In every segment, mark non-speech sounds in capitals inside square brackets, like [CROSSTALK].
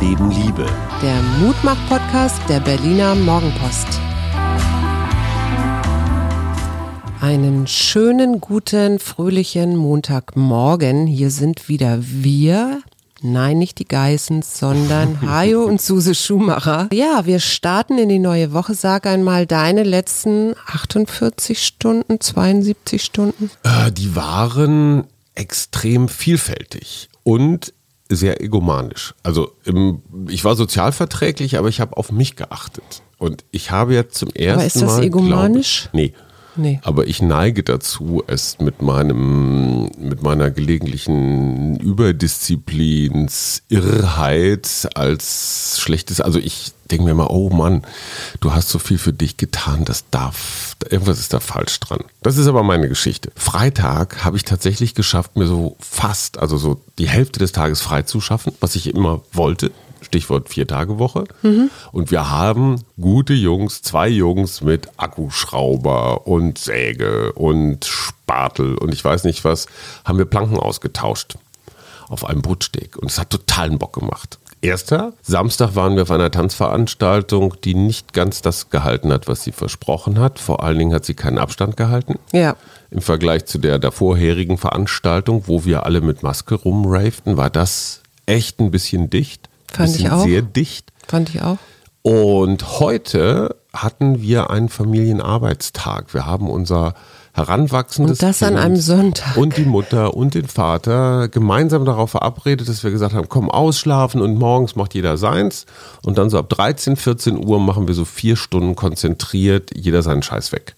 Leben Liebe. Der Mutmach-Podcast der Berliner Morgenpost. Einen schönen, guten, fröhlichen Montagmorgen. Hier sind wieder wir. Nein, nicht die Geissens, sondern [LAUGHS] Hajo und Suse Schumacher. Ja, wir starten in die neue Woche. Sag einmal deine letzten 48 Stunden, 72 Stunden. Äh, die waren extrem vielfältig und sehr egomanisch. Also im, ich war sozialverträglich, aber ich habe auf mich geachtet. Und ich habe jetzt zum ersten Mal. Aber ist das Mal, egomanisch? Ich, nee. Nee. Aber ich neige dazu, es mit meinem, mit meiner gelegentlichen Überdisziplinsirrheit als schlechtes, also ich denke mir immer, oh Mann, du hast so viel für dich getan, das darf, irgendwas ist da falsch dran. Das ist aber meine Geschichte. Freitag habe ich tatsächlich geschafft, mir so fast, also so die Hälfte des Tages frei zu schaffen, was ich immer wollte. Stichwort Vier-Tage-Woche. Mhm. Und wir haben gute Jungs, zwei Jungs mit Akkuschrauber und Säge und Spatel und ich weiß nicht was, haben wir Planken ausgetauscht auf einem Brutsteg. Und es hat totalen Bock gemacht. Erster, Samstag waren wir auf einer Tanzveranstaltung, die nicht ganz das gehalten hat, was sie versprochen hat. Vor allen Dingen hat sie keinen Abstand gehalten. Ja. Im Vergleich zu der davorherigen Veranstaltung, wo wir alle mit Maske rumravten, war das echt ein bisschen dicht. Fand ich auch. Sehr dicht. Fand ich auch. Und heute hatten wir einen Familienarbeitstag. Wir haben unser heranwachsendes Und das an einem Sonntag. und die Mutter und den Vater gemeinsam darauf verabredet, dass wir gesagt haben, komm ausschlafen und morgens macht jeder seins und dann so ab 13, 14 Uhr machen wir so vier Stunden konzentriert jeder seinen Scheiß weg.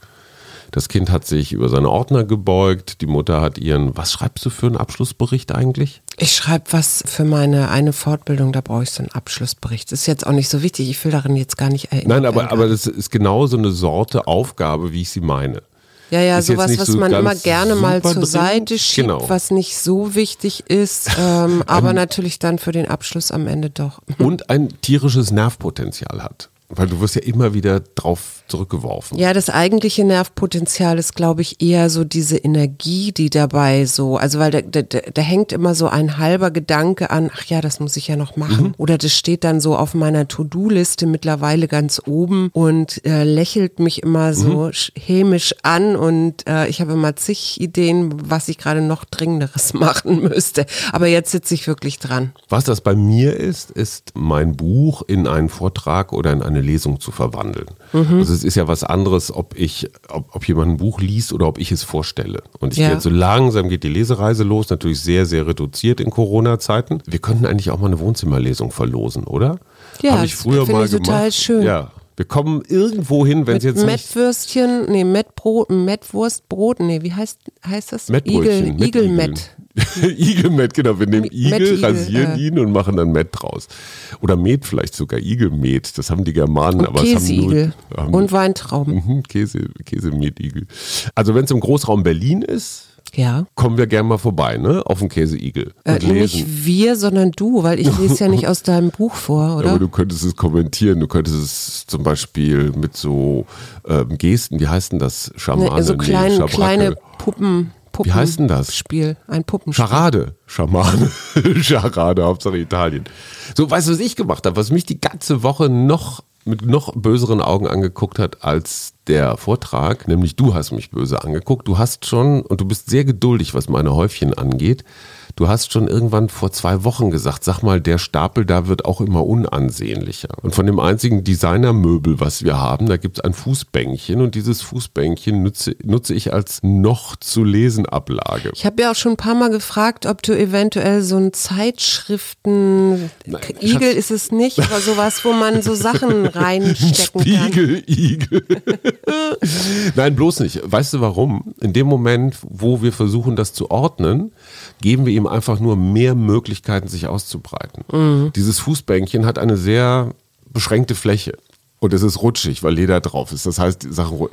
Das Kind hat sich über seine Ordner gebeugt, die Mutter hat ihren, was schreibst du für einen Abschlussbericht eigentlich? Ich schreibe was für meine eine Fortbildung, da brauche ich so einen Abschlussbericht. Das ist jetzt auch nicht so wichtig, ich will darin jetzt gar nicht erinnern. Nein, aber, aber das ist genau so eine Sorte Aufgabe, wie ich sie meine. Ja, ja, Ist sowas, was so man immer gerne mal zur drin. Seite schiebt, Genau. was nicht so wichtig ist, [LAUGHS] ähm, aber natürlich dann für den Abschluss am Ende doch. Und ein tierisches Nervpotenzial hat. Weil du wirst ja immer wieder drauf zurückgeworfen. Ja, das eigentliche Nervpotenzial ist, glaube ich, eher so diese Energie, die dabei so, also weil da, da, da hängt immer so ein halber Gedanke an, ach ja, das muss ich ja noch machen. Mhm. Oder das steht dann so auf meiner To-Do-Liste mittlerweile ganz oben und äh, lächelt mich immer so Mhm. sch- hämisch an und äh, ich habe immer zig Ideen, was ich gerade noch dringenderes [LAUGHS] machen müsste. Aber jetzt sitze ich wirklich dran. Was das bei mir ist, ist mein Buch in einen Vortrag oder in eine Lesung zu verwandeln. Mhm. Also es ist ja was anderes, ob ich, ob, ob jemand ein Buch liest oder ob ich es vorstelle. Und ich Ja. gehe jetzt so langsam geht die Lesereise los, natürlich sehr, sehr reduziert in Corona-Zeiten. Wir könnten eigentlich auch mal eine Wohnzimmerlesung verlosen, oder? Ja, Habe ich das früher finde mal ich total gemacht. schön. Ja. Wir kommen irgendwo hin, wenn es jetzt nicht Mettwürstchen, nee, Mettbrot, Mettwurstbrot, nee, wie heißt, heißt das? Mettbrötchen. Igel, Igelmett. [LAUGHS] Igelmett, genau. Wir nehmen Igel, Mettigel, rasieren äh. ihn und machen dann Mett draus. Oder Met vielleicht sogar, Igelmet. Das haben die Germanen. Und aber es haben Käseigel nur, haben und Weintrauben. Mhm, Käse, Käsemetigel. Also wenn es im Großraum Berlin ist, Ja. kommen wir gerne mal vorbei, ne? Auf den Käseigel Äh, nicht wir, sondern du, weil ich lese ja nicht aus deinem Buch vor, [LAUGHS] Ja, oder? aber du könntest es kommentieren, du könntest es zum Beispiel mit so ähm, Gesten, wie heißt denn das? Schamane, ne, so nee, klein, Schabracke. kleine Puppen, Puppen. Wie heißt denn das? Spiel, ein Puppenspiel. Charade, Schamane, [LAUGHS] Charade, Hauptsache Italien. So, weißt du, was ich gemacht habe, was mich die ganze Woche noch mit noch böseren Augen angeguckt hat als der Vortrag, nämlich du hast mich böse angeguckt. Du hast schon, und du bist sehr geduldig, was meine Häufchen angeht, du hast schon irgendwann vor zwei Wochen gesagt, sag mal, der Stapel da wird auch immer unansehnlicher. Und von dem einzigen Designermöbel, was wir haben, da gibt es ein Fußbänkchen und dieses Fußbänkchen nutze, nutze ich als noch zu lesen Ablage. Ich habe ja auch schon ein paar Mal gefragt, ob du eventuell so ein Zeitschriften, ich Igel ist es nicht, aber sowas, wo man so Sachen [LAUGHS] reinstecken kann. Spiegel, Igel. Nein, bloß nicht. Weißt du warum? In dem Moment, wo wir versuchen, das zu ordnen, geben wir ihm einfach nur mehr Möglichkeiten, sich auszubreiten. Mhm. Dieses Fußbänkchen hat eine sehr beschränkte Fläche. Und es ist rutschig, weil Leder drauf ist. Das heißt, die Sachen.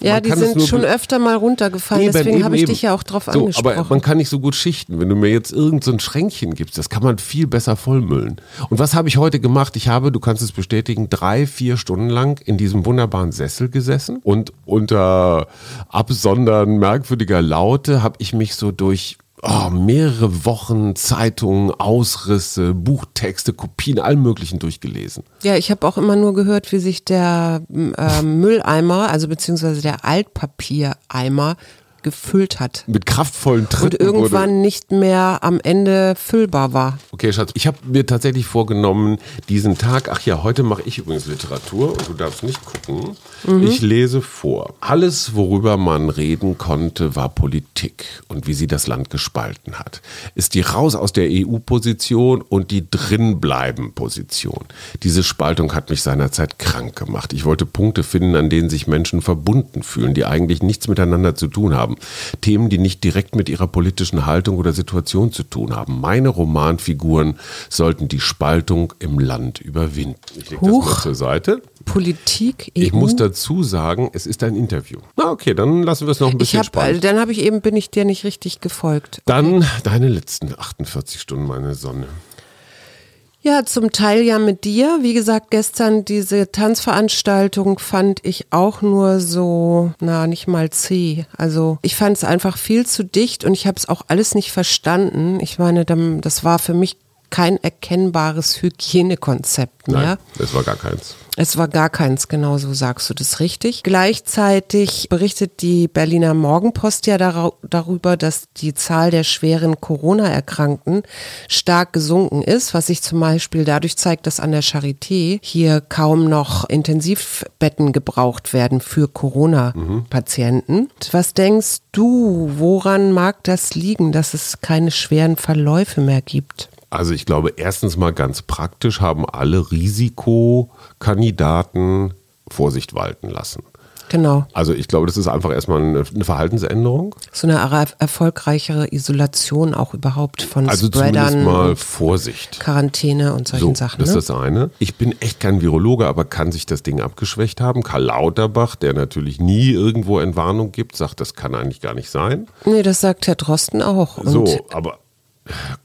Ja, die sind schon öfter mal runtergefallen, Eben, deswegen habe ich eben. dich ja auch drauf so, angesprochen. Aber man kann nicht so gut schichten. Wenn du mir jetzt irgendein so ein Schränkchen gibst, das kann man viel besser vollmüllen. Und was habe ich heute gemacht? Ich habe, du kannst es bestätigen, drei, vier Stunden lang in diesem wunderbaren Sessel gesessen und unter Absondern merkwürdiger Laute habe ich mich so durch oh, mehrere Wochen Zeitungen, Ausrisse, Buchtexte, Kopien, allem Möglichen durchgelesen. Ja, ich habe auch immer nur gehört, wie sich der äh, Mülleimer, also beziehungsweise der Altpapiereimer gefüllt hat. Mit kraftvollen Tritten. Und irgendwann wurde. nicht mehr am Ende füllbar war. Okay, Schatz, ich habe mir tatsächlich vorgenommen, diesen Tag, ach ja, heute mache ich übrigens Literatur und du darfst nicht gucken. Mhm. Ich lese vor. Alles, worüber man reden konnte, war Politik und wie sie das Land gespalten hat. Ist die raus aus der EU-Position und die drinbleiben-Position. Diese Spaltung hat mich seinerzeit krank gemacht. Ich wollte Punkte finden, an denen sich Menschen verbunden fühlen, die eigentlich nichts miteinander zu tun haben haben. Themen, die nicht direkt mit ihrer politischen Haltung oder Situation zu tun haben. Meine Romanfiguren sollten die Spaltung im Land überwinden. Ich lege das mal zur Seite. Politik, EU? Ich muss dazu sagen, es ist ein Interview. Na okay, dann lassen wir es noch ein bisschen ich hab, spannend. Dann habe ich eben, bin ich dir nicht richtig gefolgt. Dann okay. deine letzten 48 Stunden, meine Sonne. Ja, zum Teil ja mit dir. Wie gesagt, gestern diese Tanzveranstaltung fand ich auch nur so, na, nicht mal C. Also ich fand es einfach viel zu dicht und ich habe es auch alles nicht verstanden. Ich meine, das war für mich kein erkennbares Hygienekonzept mehr. Nein, das war gar keins. Es war gar keins, genau so sagst du das richtig. Gleichzeitig berichtet die Berliner Morgenpost ja darüber, dass die Zahl der schweren Corona-Erkrankten stark gesunken ist, was sich zum Beispiel dadurch zeigt, dass an der Charité hier kaum noch Intensivbetten gebraucht werden für Corona-Patienten. Mhm. Was denkst du, woran mag das liegen, dass es keine schweren Verläufe mehr gibt? Also ich glaube, erstens mal ganz praktisch haben alle Risikokandidaten Vorsicht walten lassen. Genau. Also ich glaube, das ist einfach erstmal eine, Verhaltensänderung. So eine erfolgreichere Isolation auch überhaupt von also Spreadern. Also mal Vorsicht. Quarantäne und solchen so, Sachen. Das ne? ist das eine. Ich bin echt kein Virologe, aber kann sich das Ding abgeschwächt haben. Karl Lauterbach, der natürlich nie irgendwo Entwarnung gibt, sagt, das kann eigentlich gar nicht sein. Nee, das sagt Herr Drosten auch. Und so, aber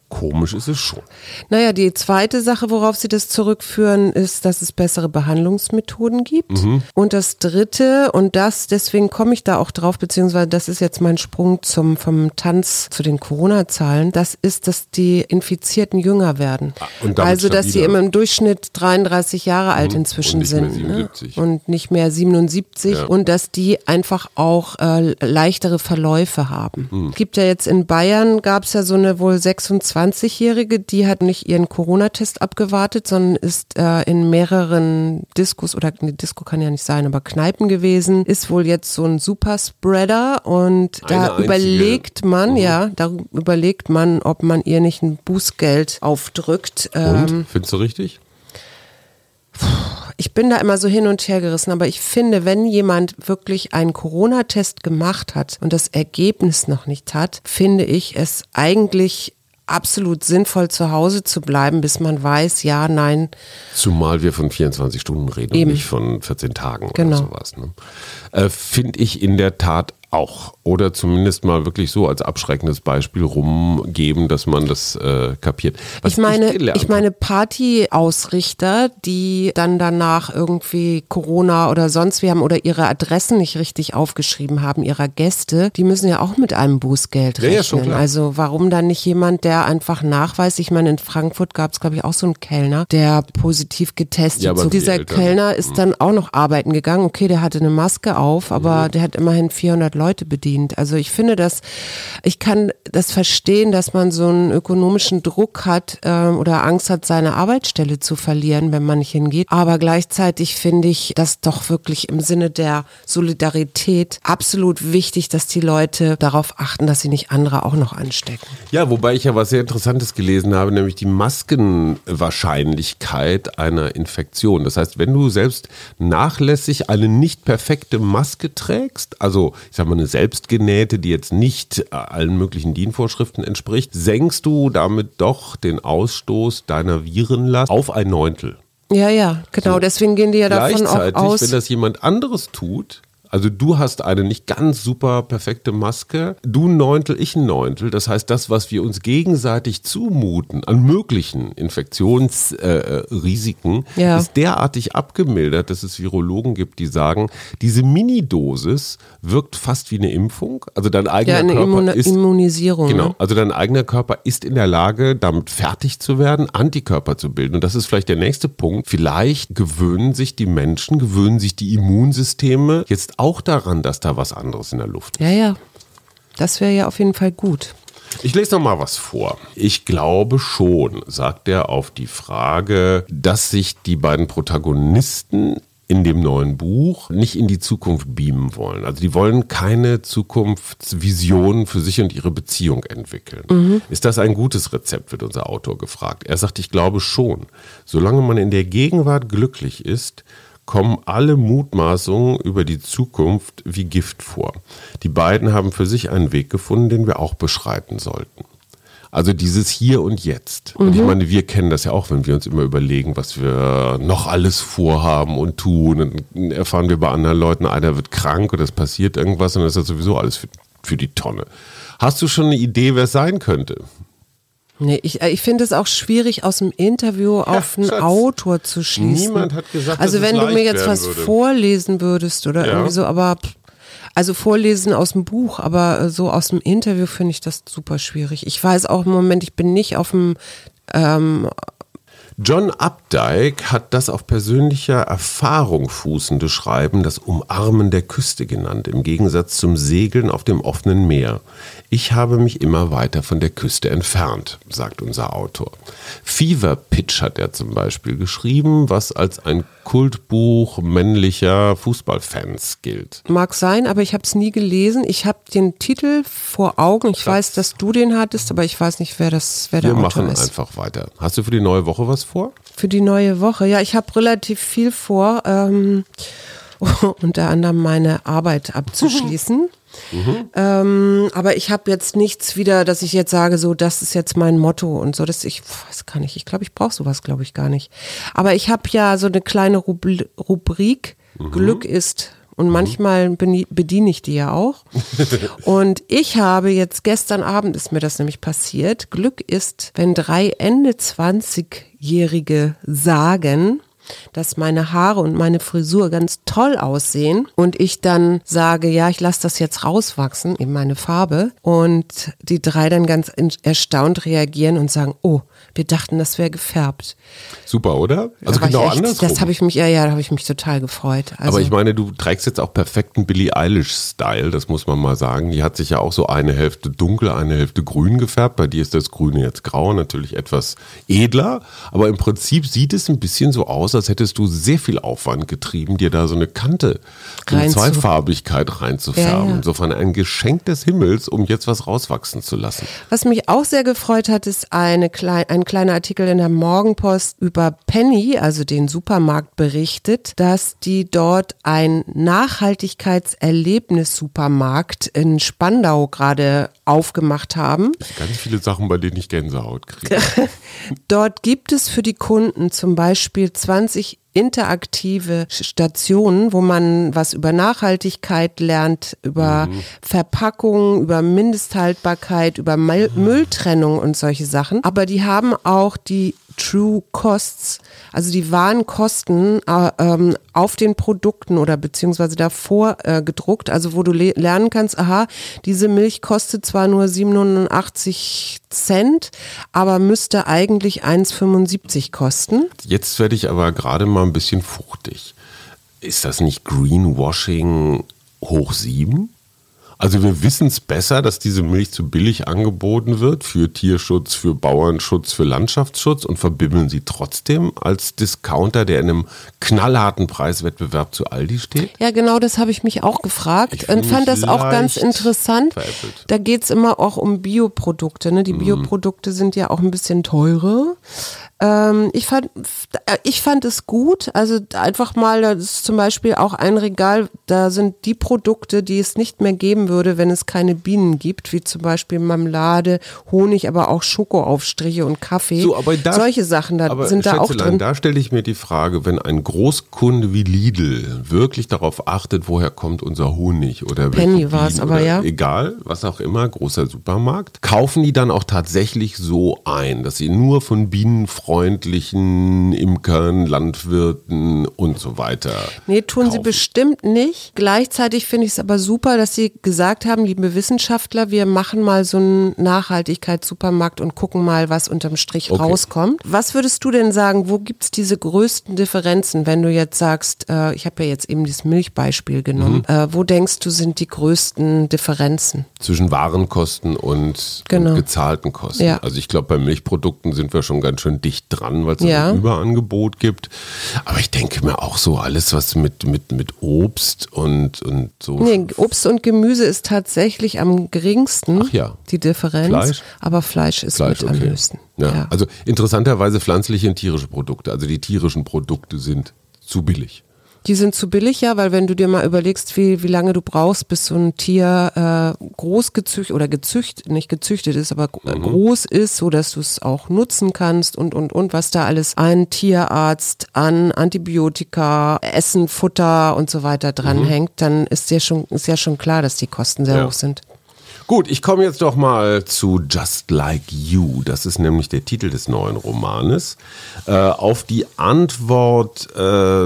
Komisch ist es schon. Naja, die zweite Sache, worauf Sie das zurückführen, ist, dass es bessere Behandlungsmethoden gibt. Mhm. Und das dritte, und das, deswegen komme ich da auch drauf, beziehungsweise das ist jetzt mein Sprung zum, vom Tanz zu den Corona-Zahlen, das ist, dass die Infizierten jünger werden. Ah, also, dass sie im Durchschnitt 33 Jahre alt mhm. inzwischen sind. Ne? Und nicht mehr 77. Ja. Und dass die einfach auch äh, leichtere Verläufe haben. Mhm. Gibt ja jetzt in Bayern, gab es ja so eine wohl 26 20-Jährige, die hat nicht ihren Corona-Test abgewartet, sondern ist äh, in mehreren Diskos oder eine Disco kann ja nicht sein, aber Kneipen gewesen, ist wohl jetzt so ein Superspreader und Eine da einzige. überlegt man, mhm. ja, da überlegt man, ob man ihr nicht ein Bußgeld aufdrückt. Und? Ähm, Findest du richtig? ich bin da immer so hin und her gerissen, aber ich finde, wenn jemand wirklich einen Corona-Test gemacht hat und das Ergebnis noch nicht hat, finde ich es eigentlich absolut sinnvoll zu Hause zu bleiben, bis man weiß, ja, nein. Zumal wir von 24 Stunden reden Eben. und nicht von 14 Tagen genau. oder sowas. Ne? Äh, Finde ich in der Tat auch. Oder zumindest mal wirklich so als abschreckendes Beispiel rumgeben, dass man das äh, kapiert. Was ich meine, ich, ich meine Partyausrichter, die dann danach irgendwie Corona oder sonst wie haben oder ihre Adressen nicht richtig aufgeschrieben haben, ihrer Gäste, die müssen ja auch mit einem Bußgeld rechnen. Ja, ja, also warum dann nicht jemand, der einfach nachweist, ich meine, in Frankfurt gab es, glaube ich, auch so einen Kellner, der positiv getestet. Ja, so dieser Kellner ist mhm. dann auch noch arbeiten gegangen. Okay, der hatte eine Maske auf, aber mhm. der hat immerhin 400 Leute bedient. Also ich finde das, ich kann das verstehen, dass man so einen ökonomischen Druck hat ähm, oder Angst hat, seine Arbeitsstelle zu verlieren, wenn man nicht hingeht. Aber gleichzeitig finde ich das doch wirklich im Sinne der Solidarität absolut wichtig, dass die Leute darauf achten, dass sie nicht andere auch noch anstecken. Ja, wobei ich ja was sehr Interessantes gelesen habe, nämlich die Maskenwahrscheinlichkeit einer Infektion. Das heißt, wenn du selbst nachlässig eine nicht perfekte Maske trägst, also ich sag mal eine selbstgenähte, die jetzt nicht äh, allen möglichen DIN-Vorschriften entspricht, senkst du damit doch den Ausstoß deiner Virenlast auf ein Neuntel. Ja, ja, genau. So. Deswegen gehen die ja davon auch aus. wenn das jemand anderes tut, Also du hast eine nicht ganz super perfekte Maske, du ein Neuntel, ich ein Neuntel. Das heißt, das, was wir uns gegenseitig zumuten an möglichen Infektionsrisiken, äh, ja. ist derartig abgemildert, dass es Virologen gibt, die sagen, diese Minidosis wirkt fast wie eine Impfung. Also dein eigener ja, eine Körper Immun ist Immunisierung. Genau. Ne? Also dein eigener Körper ist in der Lage, damit fertig zu werden, Antikörper zu bilden. Und das ist vielleicht der nächste Punkt. Vielleicht gewöhnen sich die Menschen, gewöhnen sich die Immunsysteme jetzt auch daran, dass da was anderes in der Luft ist. Ja, ja. Das wäre ja auf jeden Fall gut. Ich lese noch mal was vor. Ich glaube schon, sagt er auf die Frage, dass sich die beiden Protagonisten in dem neuen Buch nicht in die Zukunft beamen wollen. Also die wollen keine Zukunftsvision für sich und ihre Beziehung entwickeln. Mhm. Ist das ein gutes Rezept, wird unser Autor gefragt. Er sagt, ich glaube schon. Solange man in der Gegenwart glücklich ist, kommen alle Mutmaßungen über die Zukunft wie Gift vor. Die beiden haben für sich einen Weg gefunden, den wir auch beschreiten sollten. Also dieses Hier und Jetzt. Mhm. Und ich mhm. meine, wir kennen das ja auch, wenn wir uns immer überlegen, was wir noch alles vorhaben und tun. Und erfahren wir bei anderen Leuten, einer wird krank oder es passiert irgendwas und dann ist das sowieso alles für, für die Tonne. Hast du schon eine Idee, wer es sein könnte? Nee, ich, äh, ich finde es auch schwierig, aus dem Interview auf einen Schatz, Autor zu schließen. Niemand hat gesagt, also wenn du mir jetzt was würde. vorlesen würdest oder ja. irgendwie so, aber also vorlesen aus dem Buch, aber äh, so aus dem Interview finde ich das super schwierig. Ich weiß auch im Moment, ich bin nicht auf dem ähm, John Updike hat das auf persönlicher Erfahrung fußende Schreiben das Umarmen der Küste genannt, im Gegensatz zum Segeln auf dem offenen Meer. Ich habe mich immer weiter von der Küste entfernt, sagt unser Autor. Fever Pitch hat er zum Beispiel geschrieben, was als ein Kultbuch männlicher Fußballfans gilt. Mag sein, aber ich habe es nie gelesen. Ich habe den Titel vor Augen. Ich Schatz. weiß, dass du den hattest, aber ich weiß nicht, wer das, wer Wir der Autor ist. Wir machen einfach weiter. Hast du für die neue Woche was vor? Für die neue Woche, ja, ich habe relativ viel vor. Ähm, [LAUGHS] unter anderem meine Arbeit abzuschließen. Mhm. Ähm, aber ich habe jetzt nichts wieder, dass ich jetzt sage, so, das ist jetzt mein Motto und so. Das ich weiß gar nicht. Ich glaube, ich brauche sowas, glaube ich, gar nicht. Aber ich habe ja so eine kleine Rubrik. Mhm. Glück ist und mhm. manchmal bediene ich die ja auch. [LAUGHS] und ich habe jetzt gestern Abend ist mir das nämlich passiert. Glück ist, wenn drei Ende 20-Jährige sagen, dass meine Haare und meine Frisur ganz toll aussehen und ich dann sage, ja, ich lasse das jetzt rauswachsen in meine Farbe und die drei dann ganz erstaunt reagieren und sagen, oh, wir dachten, das wäre gefärbt. Super, oder? Also genau echt, andersrum. Das habe ich mich, ja, ja, da habe ich mich total gefreut. Also Aber ich meine, du trägst jetzt auch perfekten Billie Eilish-Style, das muss man mal sagen. Die hat sich ja auch so eine Hälfte dunkel, eine Hälfte grün gefärbt. Bei dir ist das Grüne jetzt grau, natürlich etwas edler. Aber im Prinzip sieht es ein bisschen so aus, als hättest du sehr viel Aufwand getrieben, dir da so eine Kante, so eine Zweifarbigkeit reinzufärben. Ja, ja. Insofern ein Geschenk des Himmels, um jetzt was rauswachsen zu lassen. Was mich auch sehr gefreut hat, ist eine kleine ein kleiner Artikel in der Morgenpost über Penny, also den Supermarkt, berichtet, dass die dort ein Nachhaltigkeitserlebnis-Supermarkt in Spandau gerade aufgemacht haben. Ganz viele Sachen, bei denen ich Gänsehaut kriege. [LAUGHS] dort gibt es für die Kunden zum Beispiel 20 interaktive Stationen, wo man was über Nachhaltigkeit lernt, über mhm. Verpackung, über Mindesthaltbarkeit, über Mülltrennung und solche Sachen. Aber die haben auch die True Costs, also die wahren Kosten äh, ähm, auf den Produkten oder beziehungsweise davor äh, gedruckt, also wo du lernen kannst, aha, diese Milch kostet zwar nur 87 Cent, aber müsste eigentlich 1,75 kosten. Jetzt werde ich aber gerade mal ein bisschen fuchtig. Ist das nicht Greenwashing hoch sieben? Also wir wissen es besser, dass diese Milch zu billig angeboten wird für Tierschutz, für Bauernschutz, für Landschaftsschutz und verbimmeln sie trotzdem als Discounter, der in einem knallharten Preiswettbewerb zu Aldi steht? Ja, genau, das habe ich mich auch gefragt und fand das auch ganz interessant. Veräppelt. Da geht es immer auch um Bioprodukte. Ne? Die mhm. Bioprodukte sind ja auch ein bisschen teurer. Ähm, ich, fand, ich fand es gut. Also einfach mal, das ist zum Beispiel auch ein Regal, da sind die Produkte, die es nicht mehr geben würde, wenn es keine Bienen gibt, wie zum Beispiel Marmelade, Honig, aber auch Schokoaufstriche und Kaffee. So, aber da, Solche Sachen da aber sind da auch drin. Da stelle ich mir die Frage, wenn ein Großkunde wie Lidl wirklich darauf achtet, woher kommt unser Honig oder Penny war's, Bienen aber ja. Egal, was auch immer, großer Supermarkt. Kaufen die dann auch tatsächlich so ein, dass sie nur von bienenfreundlichen Imkern, Landwirten und so weiter. Nee, tun sie kaufen? bestimmt nicht. Gleichzeitig finde ich es aber super, dass sie gesagt haben, liebe Wissenschaftler, wir machen mal so einen Nachhaltigkeitssupermarkt und gucken mal, was unterm Strich Okay. rauskommt. Was würdest du denn sagen, wo gibt's diese größten Differenzen, wenn du jetzt sagst, äh, ich habe ja jetzt eben dieses Milchbeispiel genommen, Mhm. äh, wo denkst du sind die größten Differenzen? Zwischen Warenkosten und, Genau. und gezahlten Kosten. Ja. Also ich glaube, bei Milchprodukten sind wir schon ganz schön dicht dran, weil es Ja. ein Überangebot gibt. Aber ich denke mir auch so, alles, was mit, mit, mit Obst und, und so. Nee, Obst und Gemüse ist tatsächlich am geringsten, Ach ja. die Differenz. Fleisch? Aber Fleisch ist Fleisch, mit am okay. höchsten. Ja. Also interessanterweise pflanzliche und tierische Produkte. Also die tierischen Produkte sind zu billig. Die sind zu billig, ja, weil wenn du dir mal überlegst, wie, wie lange du brauchst, bis so ein Tier äh, groß gezüchtet oder gezüchtet, nicht gezüchtet ist, aber Mhm. groß ist, so dass du es auch nutzen kannst und und und was da alles ein Tierarzt an Antibiotika, Essen, Futter und so weiter dranhängt, dann ist dir schon ist ja schon klar, dass die Kosten sehr Mhm. Ja. hoch sind. Gut, ich komme jetzt doch mal zu Just Like You. Das ist nämlich der Titel des neuen Romanes. Äh, auf die Antwort äh,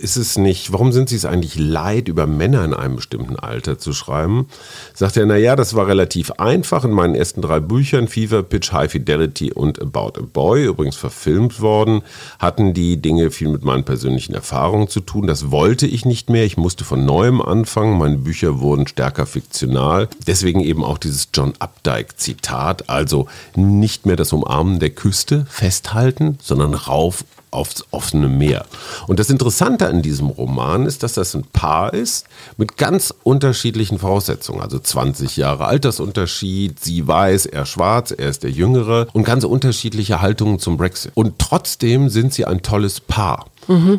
ist es nicht, warum sind Sie es eigentlich leid, über Männer in einem bestimmten Alter zu schreiben? Sagt er, naja, das war relativ einfach in meinen ersten drei Büchern, Fever, Pitch, High Fidelity und About a Boy, übrigens verfilmt worden, hatten die Dinge viel mit meinen persönlichen Erfahrungen zu tun. Das wollte ich nicht mehr. Ich musste von neuem anfangen. Meine Bücher wurden stärker fiktional. Deswegen eben auch dieses John Updike-Zitat. Also nicht mehr das Umarmen der Küste festhalten, sondern rauf aufs offene Meer. Und das Interessante an diesem Roman ist, dass das ein Paar ist mit ganz unterschiedlichen Voraussetzungen. Also 20 Jahre Altersunterschied, sie weiß, er schwarz, er ist der Jüngere und ganz unterschiedliche Haltungen zum Brexit. Und trotzdem sind sie ein tolles Paar.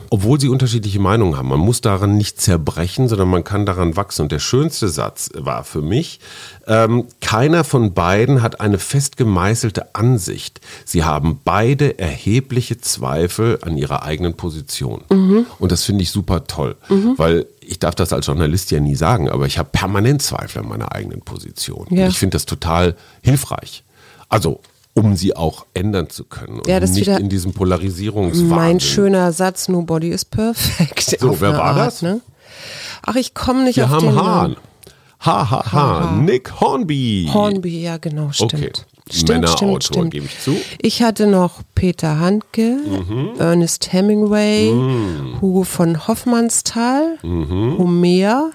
Obwohl sie unterschiedliche Meinungen haben. Man muss daran nicht zerbrechen, sondern man kann daran wachsen. Und der schönste Satz war für mich, ähm, keiner von beiden hat eine fest gemeißelte Ansicht. Sie haben beide erhebliche Zweifel an ihrer eigenen Position. Und das finde ich super toll, weil ich darf das als Journalist ja nie sagen, aber ich habe permanent Zweifel an meiner eigenen Position. Ja. Und ich finde das total hilfreich. Also, um sie auch ändern zu können und Ja, das nicht wieder in diesem Polarisierungswahnsinn. Mein schöner Satz, nobody is perfect. So, [LAUGHS] wer war Art, das? Ne? Ach, ich komme nicht Wir auf den Hahn. Namen. Ha, ha, ha. Nick Hornby. Hornby, ja genau, stimmt. Okay. Stimmt, Männerautor, stimmt, gebe ich zu. Ich hatte noch Peter Handke, Mhm. Ernest Hemingway, Hugo von Hoffmannsthal, Mhm. Homer,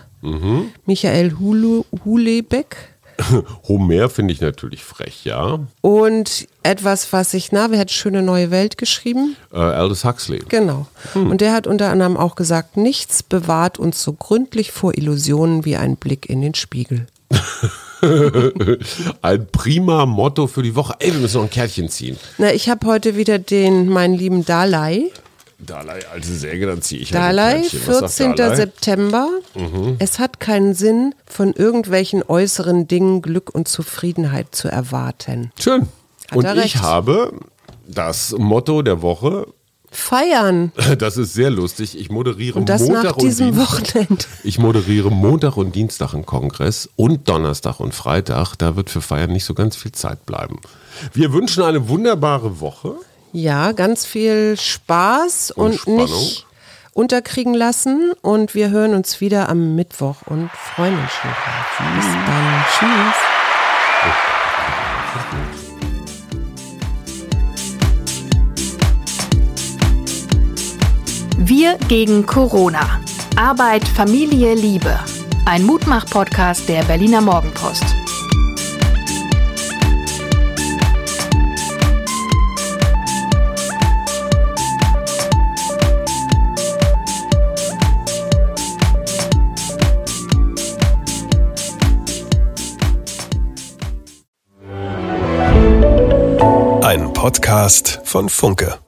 Michael Hulu, Hulebeck [LAUGHS] Homer finde ich natürlich frech, ja. und etwas, was ich, na, wer hat Schöne Neue Welt geschrieben? Äh, Aldous Huxley. Genau. Hm. Und der hat unter anderem auch gesagt, nichts bewahrt uns so gründlich vor Illusionen wie ein Blick in den Spiegel. [LAUGHS] Ein prima Motto für die Woche. Ey, wir müssen noch ein Kärtchen ziehen. Na, ich habe heute wieder den, meinen lieben Dalai. Dalai, alte Säge, dann ziehe ich halt Dalai, ein Kärtchen. Was sagt 14. Dalai? Mhm. September. Es hat keinen Sinn, von irgendwelchen äußeren Dingen Glück und Zufriedenheit zu erwarten. Schön. Hat Und ich habe das Motto der Woche. Feiern. [LAUGHS] Das ist sehr lustig. Ich moderiere Und das Montag nach und diesem Dienstag. Wochenende. [LAUGHS] Ich moderiere Montag und Dienstag einen Kongress und Donnerstag und Freitag. Da wird für Feiern nicht so ganz viel Zeit bleiben. Wir wünschen eine wunderbare Woche. Ja, ganz viel Spaß Und und, nicht unterkriegen lassen. Und wir hören uns wieder am Mittwoch und freuen uns schon drauf. Bis dann. Tschüss. Wir gegen Corona. Arbeit, Familie, Liebe. Ein Mutmach-Podcast der Berliner Morgenpost. Podcast von Funke.